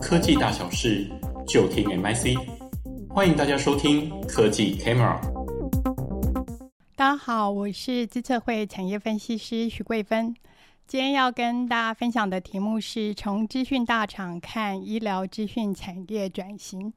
科技大小事就听 MIC，欢迎大家收听科技 Camera。大家好，我是资策会产业分析师许桂芬。今天要跟大家分享的题目是从资讯大厂看医疗资讯产业转型。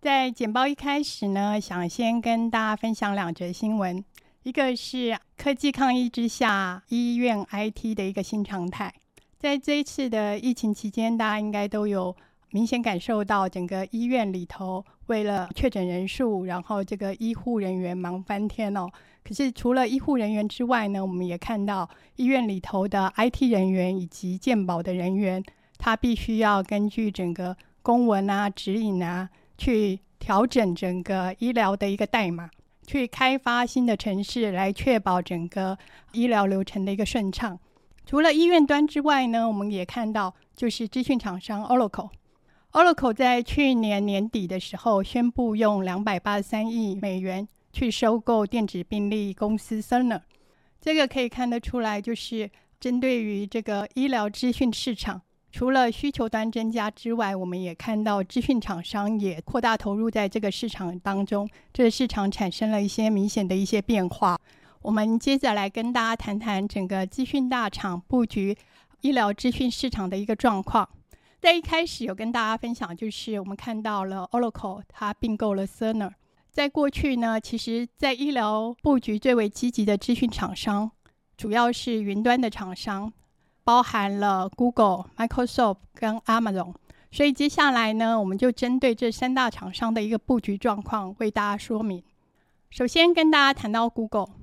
在简报一开始呢，想先跟大家分享两则新闻，一个是科技抗疫之下，医院 IT 的一个新常态。在这一次的疫情期间，大家应该都有明显感受到，整个医院里头为了确诊人数，然后这个医护人员忙翻天哦。可是除了医护人员之外呢，我们也看到医院里头的 IT 人员以及健保的人员，他必须要根据整个公文啊、指引啊，去调整整个医疗的一个代码，去开发新的程式，来确保整个医疗流程的一个顺畅。除了医院端之外呢，我们也看到，就是资讯厂商 Oracle。Oracle 在去年年底的时候宣布用两百八十三亿美元去收购电子病历公司 Cerner。这个可以看得出来，就是针对于这个医疗资讯市场，除了需求端增加之外，我们也看到资讯厂商也扩大投入在这个市场当中，这个市场产生了一些明显的一些变化。我们接着来跟大家谈谈整个资讯大厂布局医疗资讯市场的一个状况。在一开始有跟大家分享，就是我们看到了 Oracle 它并购了 Cerner。在过去呢，其实在医疗布局最为积极的资讯厂商，主要是云端的厂商，包含了 Google、Microsoft 跟 Amazon。所以接下来呢，我们就针对这三大厂商的一个布局状况为大家说明。首先跟大家谈到 Google。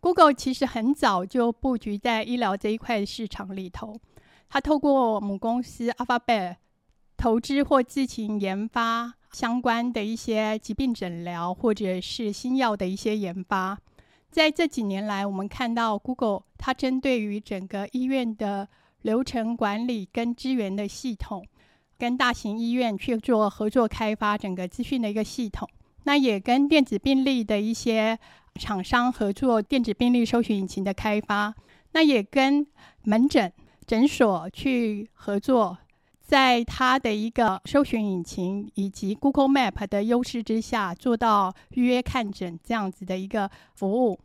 Google 其实很早就布局在医疗这一块市场里头，它透过母公司 Alphabet 投资或自行研发相关的一些疾病诊疗或者是新药的一些研发。在这几年来，我们看到 Google 它针对于整个医院的流程管理跟资源的系统，跟大型医院去做合作开发整个资讯的一个系统，那也跟电子病历的一些。厂商合作电子病历搜寻引擎的开发，那也跟门诊诊所去合作，在它的一个搜寻引擎以及 Google Map 的优势之下，做到预约看诊这样子的一个服务。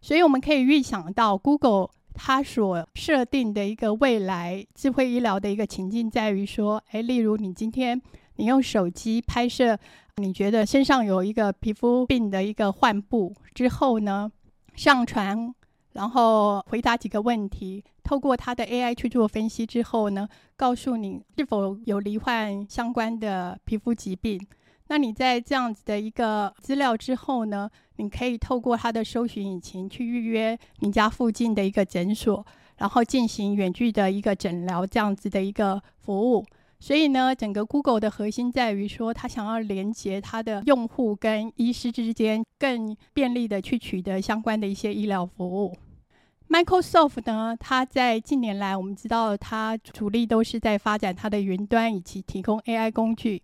所以我们可以预想到，Google 它所设定的一个未来智慧医疗的一个情境，在于说，诶，例如你今天你用手机拍摄。你觉得身上有一个皮肤病的一个患部之后呢，上传，然后回答几个问题，透过它的 AI 去做分析之后呢，告诉你是否有罹患相关的皮肤疾病。那你在这样子的一个资料之后呢，你可以透过它的搜寻引擎去预约你家附近的一个诊所，然后进行远距的一个诊疗这样子的一个服务。所以呢，整个 Google 的核心在于说，它想要连接它的用户跟医师之间，更便利的去取得相关的一些医疗服务。Microsoft 呢，它在近年来，我们知道它主力都是在发展它的云端以及提供 AI 工具，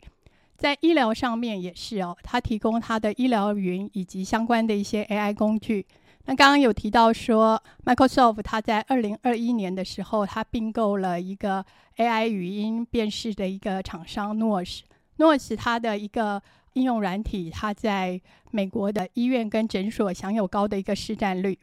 在医疗上面也是哦，它提供它的医疗云以及相关的一些 AI 工具。那刚刚有提到说，Microsoft 它在二零二一年的时候，它并购了一个 AI 语音辨识的一个厂商 Nuance。Nuance 它的一个应用软体，它在美国的医院跟诊所享有高的一个市占率。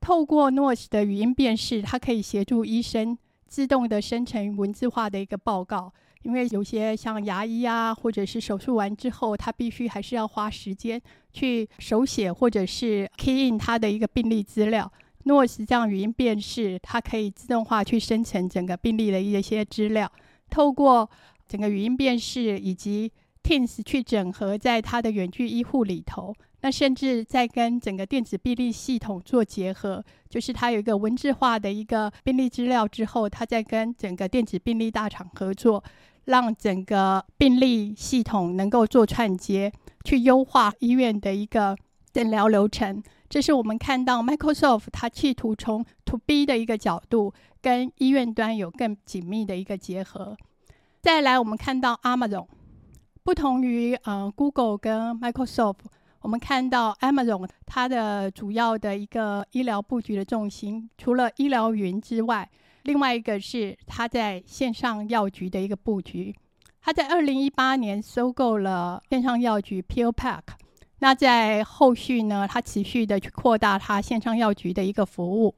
透过 Nuance 的语音辨识，它可以协助医生自动的生成文字化的一个报告。因为有些像牙医啊，或者是手术完之后，他必须还是要花时间去手写或者是 key in 他的一个病历资料。若是这样语音辨识，它可以自动化去生成整个病历的一些资料，透过整个语音辨识以及 Teams 去整合在它的远距医护里头。那甚至在跟整个电子病历系统做结合，就是它有一个文字化的一个病历资料之后，它再跟整个电子病历大厂合作。让整个病历系统能够做串接，去优化医院的一个诊疗流程。这是我们看到 Microsoft 它企图从 To B 的一个角度，跟医院端有更紧密的一个结合。再来，我们看到 Amazon，不同于呃 Google 跟 Microsoft，我们看到 Amazon 它的主要的一个医疗布局的重心，除了医疗云之外。另外一个是他在线上药局的一个布局。他在二零一八年收购了线上药局 PillPack，那在后续呢，他持续的去扩大他线上药局的一个服务。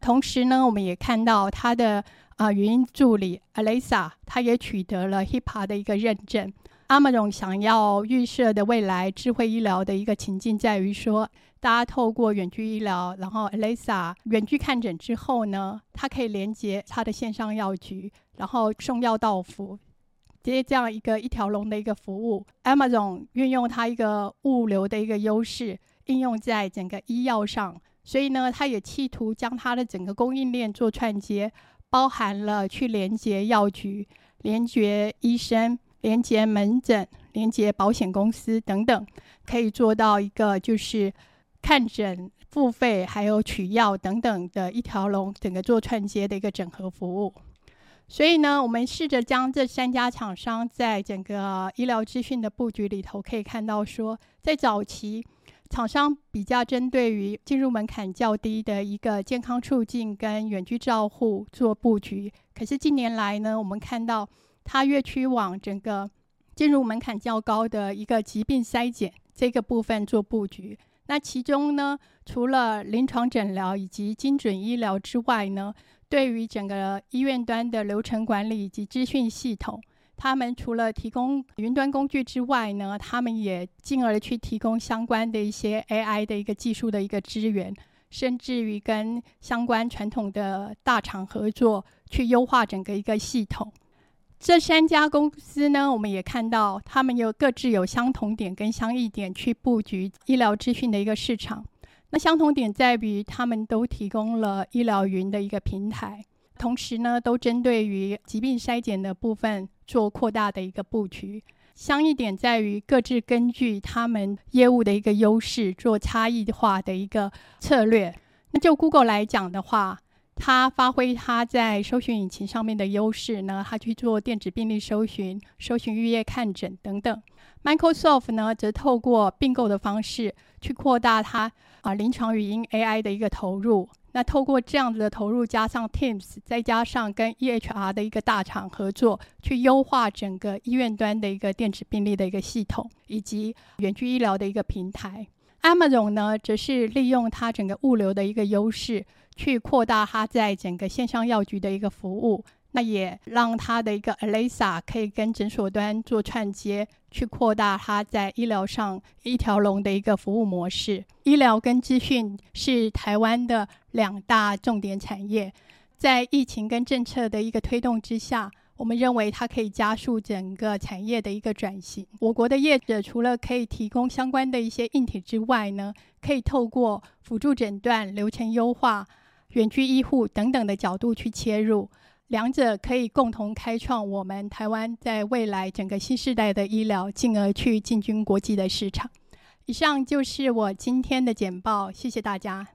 同时呢，我们也看到他的啊、语音助理 Alexa，他也取得了 HIPAA 的一个认证。Amazon 想要预设的未来智慧医疗的一个情境，在于说，大家透过远距医疗，然后 Alexa 远距看诊之后呢，它可以连接它的线上药局，然后送药到府。接这样一个一条龙的一个服务，Amazon 运用它一个物流的一个优势，应用在整个医药上，所以呢，它也企图将它的整个供应链做串接，包含了去连接药局、连接医生、连接门诊、连接保险公司等等，可以做到一个就是看诊、付费还有取药等等的一条龙，整个做串接的一个整合服务。所以呢，我们试着将这三家厂商在整个医疗资讯的布局里头，可以看到说，在早期，厂商比较针对于进入门槛较低的一个健康促进跟远距照护做布局。可是近年来呢，我们看到它越趋往整个进入门槛较高的一个疾病筛检这个部分做布局。那其中呢，除了临床诊疗以及精准医疗之外呢，对于整个医院端的流程管理以及资讯系统，他们除了提供云端工具之外呢，他们也进而去提供相关的一些 AI 的一个技术的一个资源，甚至于跟相关传统的大厂合作，去优化整个一个系统。这三家公司呢，我们也看到他们有各自有相同点跟相异点去布局医疗资讯的一个市场。那相同点在于，他们都提供了医疗云的一个平台，同时呢，都针对于疾病筛检的部分做扩大的一个布局。相异点在于，各自根据他们业务的一个优势，做差异化的一个策略。那就 Google 来讲的话，它发挥它在搜寻引擎上面的优势呢，它去做电子病历搜寻、搜寻预约看诊等等。Microsoft 呢，则透过并购的方式去扩大它啊临床语音 AI 的一个投入。那透过这样子的投入，加上 Teams，再加上跟 EHR 的一个大厂合作，去优化整个医院端的一个电子病历的一个系统，以及远距医疗的一个平台。Amazon 呢，则是利用它整个物流的一个优势，去扩大它在整个线上药局的一个服务。那也让它的一个 Alexa 可以跟诊所端做串接，去扩大它在医疗上一条龙的一个服务模式。医疗跟资讯是台湾的两大重点产业，在疫情跟政策的一个推动之下，我们认为它可以加速整个产业的一个转型。我国的业者除了可以提供相关的一些硬体之外呢，可以透过辅助诊断、流程优化、远距医护等等的角度去切入。两者可以共同开创我们台湾在未来整个新时代的医疗，进而去进军国际的市场。以上就是我今天的简报，谢谢大家。